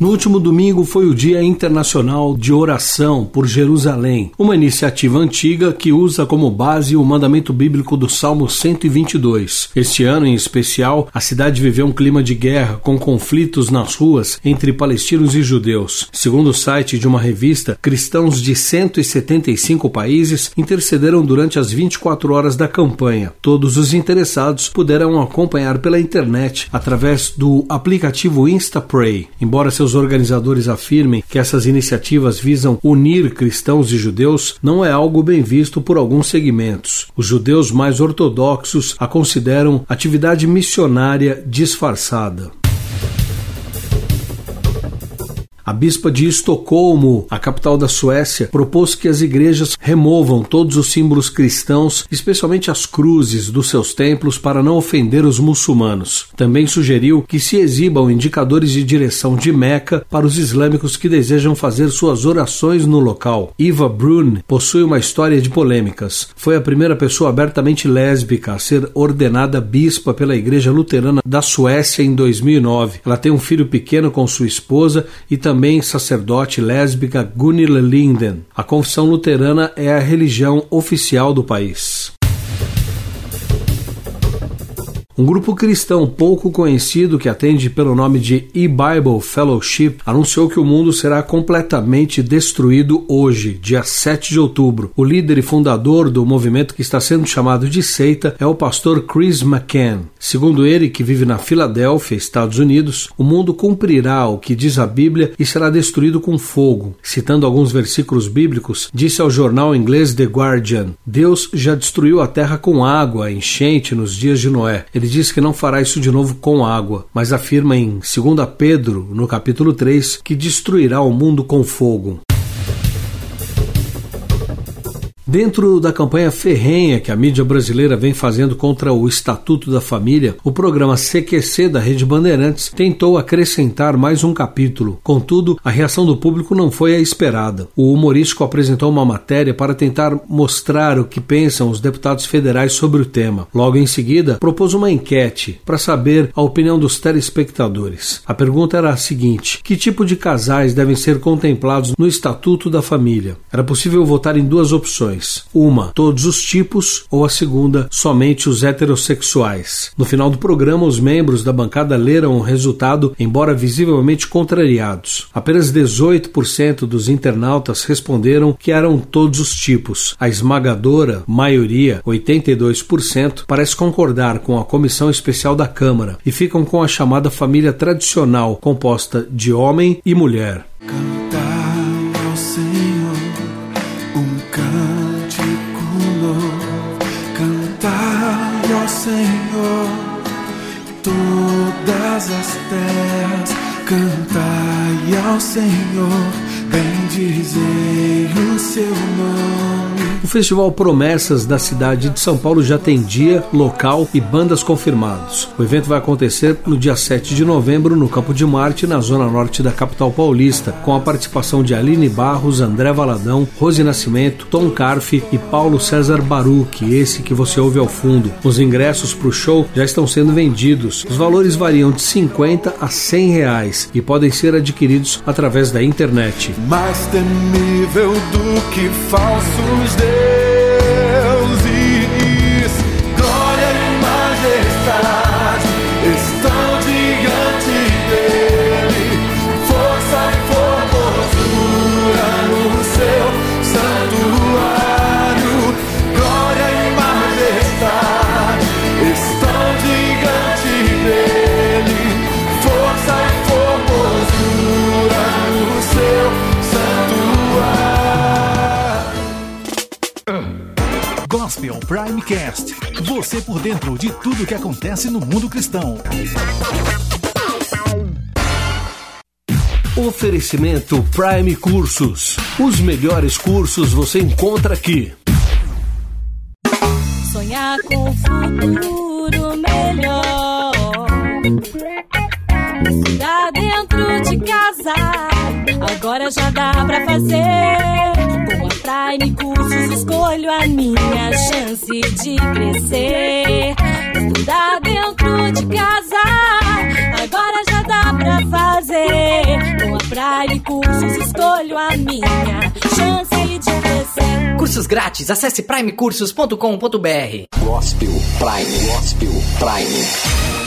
No último domingo foi o Dia Internacional de Oração por Jerusalém, uma iniciativa antiga que usa como base o mandamento bíblico do Salmo 122. Este ano, em especial, a cidade viveu um clima de guerra com conflitos nas ruas entre palestinos e judeus. Segundo o site de uma revista, cristãos de 175 países intercederam durante as 24 horas da campanha. Todos os interessados puderam acompanhar pela internet através do aplicativo InstaPray. Embora seus os organizadores afirmem que essas iniciativas visam unir cristãos e judeus, não é algo bem visto por alguns segmentos. Os judeus mais ortodoxos a consideram atividade missionária disfarçada. A bispa de Estocolmo, a capital da Suécia, propôs que as igrejas removam todos os símbolos cristãos, especialmente as cruzes, dos seus templos para não ofender os muçulmanos. Também sugeriu que se exibam indicadores de direção de Meca para os islâmicos que desejam fazer suas orações no local. Eva Brun possui uma história de polêmicas. Foi a primeira pessoa abertamente lésbica a ser ordenada bispa pela Igreja Luterana da Suécia em 2009. Ela tem um filho pequeno com sua esposa e também também sacerdote lésbica Gunilla Linden. A confissão luterana é a religião oficial do país. Um grupo cristão pouco conhecido que atende pelo nome de E-Bible Fellowship anunciou que o mundo será completamente destruído hoje, dia 7 de outubro. O líder e fundador do movimento que está sendo chamado de seita é o pastor Chris McCann. Segundo ele, que vive na Filadélfia, Estados Unidos, o mundo cumprirá o que diz a Bíblia e será destruído com fogo. Citando alguns versículos bíblicos, disse ao jornal inglês The Guardian: Deus já destruiu a terra com água, enchente nos dias de Noé. Ele diz que não fará isso de novo com água, mas afirma em 2 Pedro, no capítulo 3, que destruirá o mundo com fogo. Dentro da campanha ferrenha que a mídia brasileira vem fazendo contra o Estatuto da Família, o programa CQC da Rede Bandeirantes tentou acrescentar mais um capítulo. Contudo, a reação do público não foi a esperada. O humorístico apresentou uma matéria para tentar mostrar o que pensam os deputados federais sobre o tema. Logo em seguida, propôs uma enquete para saber a opinião dos telespectadores. A pergunta era a seguinte: que tipo de casais devem ser contemplados no Estatuto da Família? Era possível votar em duas opções Uma, todos os tipos, ou a segunda, somente os heterossexuais. No final do programa, os membros da bancada leram o resultado, embora visivelmente contrariados. Apenas 18% dos internautas responderam que eram todos os tipos. A esmagadora maioria, 82%, parece concordar com a comissão especial da Câmara e ficam com a chamada família tradicional, composta de homem e mulher. Senhor, todas as terras cantai ao Senhor, bendizei o seu. O Festival Promessas da cidade de São Paulo já tem dia, local e bandas confirmados. O evento vai acontecer no dia 7 de novembro no Campo de Marte, na zona norte da capital paulista, com a participação de Aline Barros, André Valadão, Rose Nascimento, Tom Carfe e Paulo César Baruch, esse que você ouve ao fundo. Os ingressos para o show já estão sendo vendidos. Os valores variam de 50 a 100 reais e podem ser adquiridos através da internet. Mais temível do que falsos Gospel Primecast. Você por dentro de tudo que acontece no mundo cristão. Oferecimento Prime Cursos. Os melhores cursos você encontra aqui. Sonhar com o futuro melhor Estudar dentro de casa, agora já dá pra fazer. Com a Prime Cursos escolho a minha chance de crescer. Estudar dentro de casa, agora já dá pra fazer. Com a Prime Cursos escolho a minha chance de crescer. Cursos grátis, acesse primecursos.com.br. Gospel Prime, Gospel Prime.